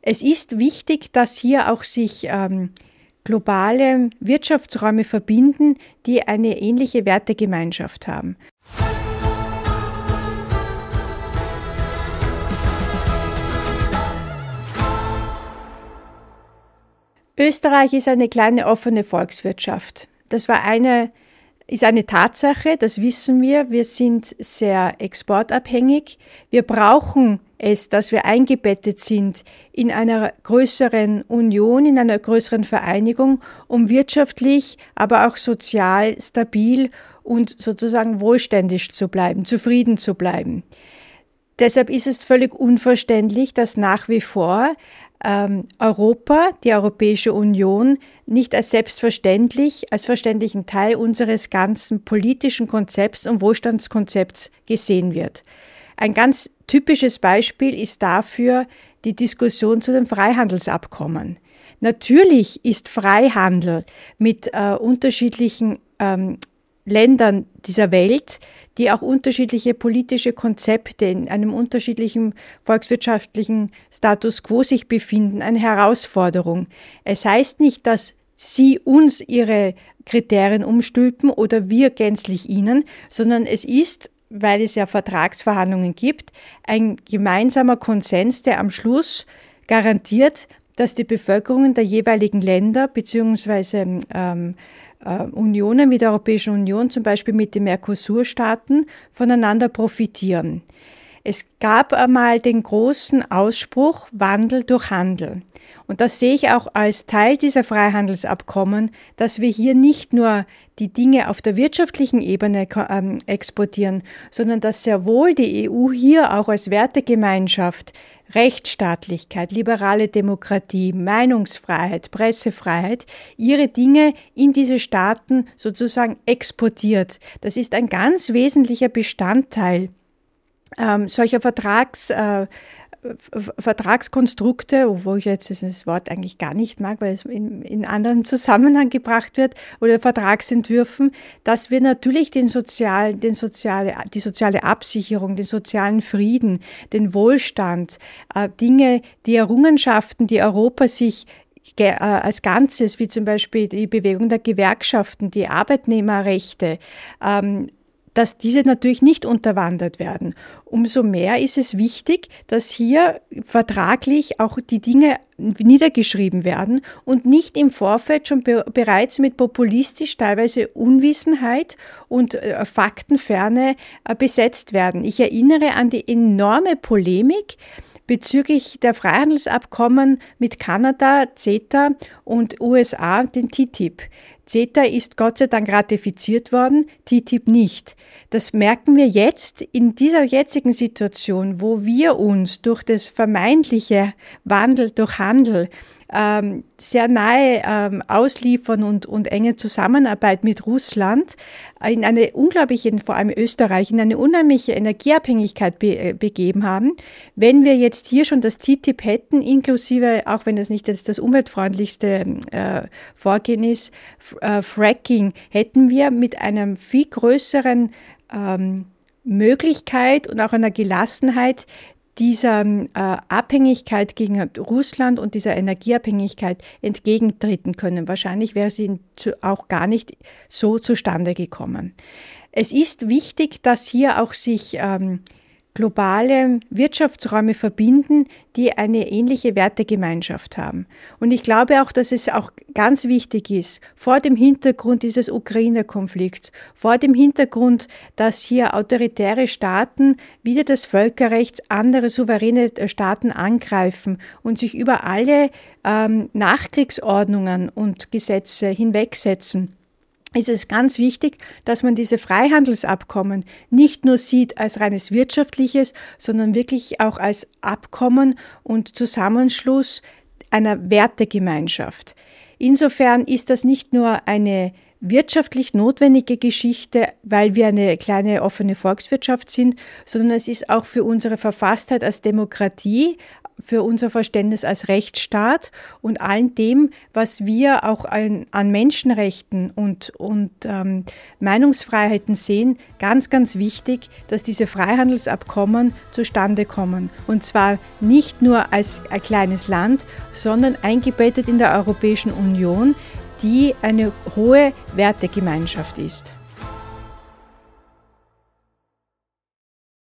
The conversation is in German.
Es ist wichtig, dass hier auch sich ähm, globale Wirtschaftsräume verbinden, die eine ähnliche Wertegemeinschaft haben. Österreich ist eine kleine offene Volkswirtschaft. Das war eine, ist eine Tatsache, das wissen wir. Wir sind sehr exportabhängig. Wir brauchen es, dass wir eingebettet sind in einer größeren Union, in einer größeren Vereinigung, um wirtschaftlich, aber auch sozial stabil und sozusagen wohlständig zu bleiben, zufrieden zu bleiben. Deshalb ist es völlig unverständlich, dass nach wie vor ähm, Europa, die Europäische Union, nicht als selbstverständlich, als verständlichen Teil unseres ganzen politischen Konzepts und Wohlstandskonzepts gesehen wird. Ein ganz typisches Beispiel ist dafür die Diskussion zu den Freihandelsabkommen. Natürlich ist Freihandel mit äh, unterschiedlichen ähm, Ländern dieser Welt, die auch unterschiedliche politische Konzepte in einem unterschiedlichen volkswirtschaftlichen Status quo sich befinden, eine Herausforderung. Es heißt nicht, dass Sie uns Ihre Kriterien umstülpen oder wir gänzlich Ihnen, sondern es ist, weil es ja Vertragsverhandlungen gibt, ein gemeinsamer Konsens, der am Schluss garantiert, dass die Bevölkerungen der jeweiligen Länder bzw. Ähm, äh, Unionen wie der Europäischen Union, zum Beispiel mit den Mercosur-Staaten, voneinander profitieren. Es gab einmal den großen Ausspruch Wandel durch Handel. Und das sehe ich auch als Teil dieser Freihandelsabkommen, dass wir hier nicht nur die Dinge auf der wirtschaftlichen Ebene ähm, exportieren, sondern dass sehr wohl die EU hier auch als Wertegemeinschaft Rechtsstaatlichkeit, liberale Demokratie, Meinungsfreiheit, Pressefreiheit, ihre Dinge in diese Staaten sozusagen exportiert. Das ist ein ganz wesentlicher Bestandteil ähm, solcher Vertrags, äh, Vertragskonstrukte, wo ich jetzt das Wort eigentlich gar nicht mag, weil es in, in anderen Zusammenhang gebracht wird, oder Vertragsentwürfen, dass wir natürlich den sozial, den soziale, die soziale Absicherung, den sozialen Frieden, den Wohlstand, äh, Dinge, die Errungenschaften, die Europa sich äh, als Ganzes, wie zum Beispiel die Bewegung der Gewerkschaften, die Arbeitnehmerrechte, ähm, dass diese natürlich nicht unterwandert werden. Umso mehr ist es wichtig, dass hier vertraglich auch die Dinge niedergeschrieben werden und nicht im Vorfeld schon be bereits mit populistisch teilweise Unwissenheit und äh, Faktenferne äh, besetzt werden. Ich erinnere an die enorme Polemik, bezüglich der Freihandelsabkommen mit Kanada, CETA und USA, den TTIP. CETA ist Gott sei Dank ratifiziert worden, TTIP nicht. Das merken wir jetzt in dieser jetzigen Situation, wo wir uns durch das vermeintliche Wandel durch Handel ähm, sehr nahe ähm, ausliefern und, und enge Zusammenarbeit mit Russland in eine unglaubliche, vor allem Österreich, in eine unheimliche Energieabhängigkeit be äh, begeben haben. Wenn wir jetzt hier schon das TTIP hätten, inklusive, auch wenn das nicht das, das umweltfreundlichste äh, Vorgehen ist, äh, Fracking, hätten wir mit einem viel größeren ähm, Möglichkeit und auch einer Gelassenheit dieser äh, Abhängigkeit gegen Russland und dieser Energieabhängigkeit entgegentreten können. Wahrscheinlich wäre sie auch gar nicht so zustande gekommen. Es ist wichtig, dass hier auch sich ähm, globale Wirtschaftsräume verbinden, die eine ähnliche Wertegemeinschaft haben. Und ich glaube auch, dass es auch ganz wichtig ist, vor dem Hintergrund dieses Ukraine-Konflikts, vor dem Hintergrund, dass hier autoritäre Staaten wieder das Völkerrecht andere souveräne Staaten angreifen und sich über alle ähm, Nachkriegsordnungen und Gesetze hinwegsetzen ist es ganz wichtig, dass man diese Freihandelsabkommen nicht nur sieht als reines wirtschaftliches, sondern wirklich auch als Abkommen und Zusammenschluss einer Wertegemeinschaft. Insofern ist das nicht nur eine wirtschaftlich notwendige Geschichte, weil wir eine kleine offene Volkswirtschaft sind, sondern es ist auch für unsere Verfasstheit als Demokratie für unser Verständnis als Rechtsstaat und allen dem, was wir auch an, an Menschenrechten und, und ähm, Meinungsfreiheiten sehen, ganz, ganz wichtig, dass diese Freihandelsabkommen zustande kommen. Und zwar nicht nur als ein kleines Land, sondern eingebettet in der Europäischen Union, die eine hohe Wertegemeinschaft ist.